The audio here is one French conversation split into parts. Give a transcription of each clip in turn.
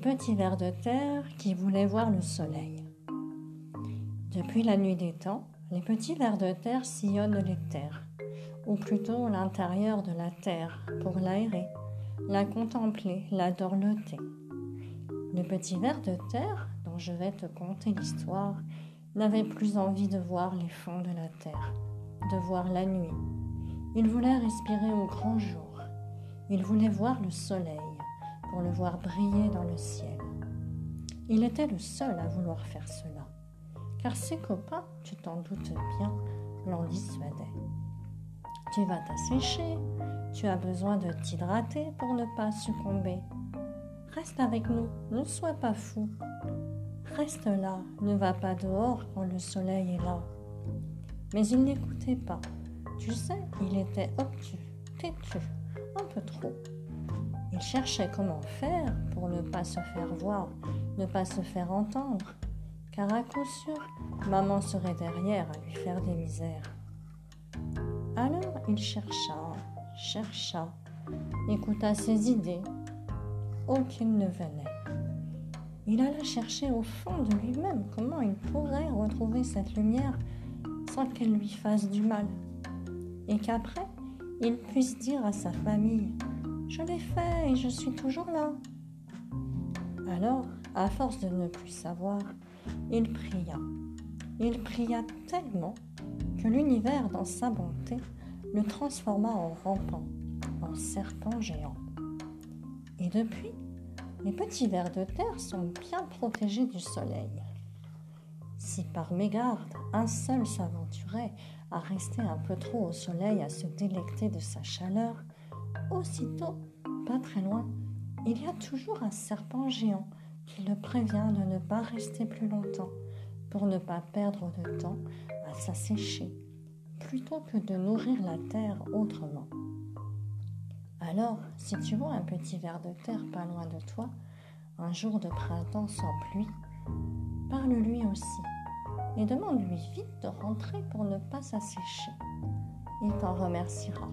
petit ver de terre qui voulait voir le soleil. Depuis la nuit des temps, les petits vers de terre sillonnent les terres, ou plutôt l'intérieur de la terre, pour l'aérer, la contempler, la dorloter. Le petit ver de terre, dont je vais te conter l'histoire, n'avait plus envie de voir les fonds de la terre, de voir la nuit. Il voulait respirer au grand jour. Il voulait voir le soleil pour le voir briller dans le ciel. Il était le seul à vouloir faire cela, car ses copains, tu t'en doutes bien, l'en dissuadaient. Tu vas t'assécher, tu as besoin de t'hydrater pour ne pas succomber. Reste avec nous, ne sois pas fou. Reste là, ne va pas dehors quand le soleil est là. Mais il n'écoutait pas. Tu sais, il était obtus, têtu, un peu trop. Il cherchait comment faire pour ne pas se faire voir, ne pas se faire entendre, car à coup sûr, maman serait derrière à lui faire des misères. Alors il chercha, chercha, écouta ses idées. Aucune ne venait. Il alla chercher au fond de lui-même comment il pourrait retrouver cette lumière sans qu'elle lui fasse du mal, et qu'après il puisse dire à sa famille je l'ai fait et je suis toujours là. Alors, à force de ne plus savoir, il pria. Il pria tellement que l'univers, dans sa bonté, le transforma en rampant, en serpent géant. Et depuis, les petits vers de terre sont bien protégés du soleil. Si par mégarde un seul s'aventurait à rester un peu trop au soleil, à se délecter de sa chaleur, Aussitôt, pas très loin, il y a toujours un serpent géant qui le prévient de ne pas rester plus longtemps pour ne pas perdre de temps à s'assécher plutôt que de nourrir la terre autrement. Alors, si tu vois un petit ver de terre pas loin de toi, un jour de printemps sans pluie, parle-lui aussi et demande-lui vite de rentrer pour ne pas s'assécher. Il t'en remerciera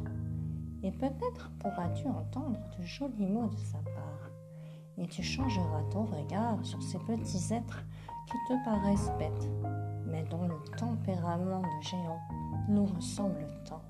et peut-être pourras-tu entendre de jolis mots de sa part, et tu changeras ton regard sur ces petits êtres qui te paraissent bêtes, mais dont le tempérament de géant nous ressemble tant.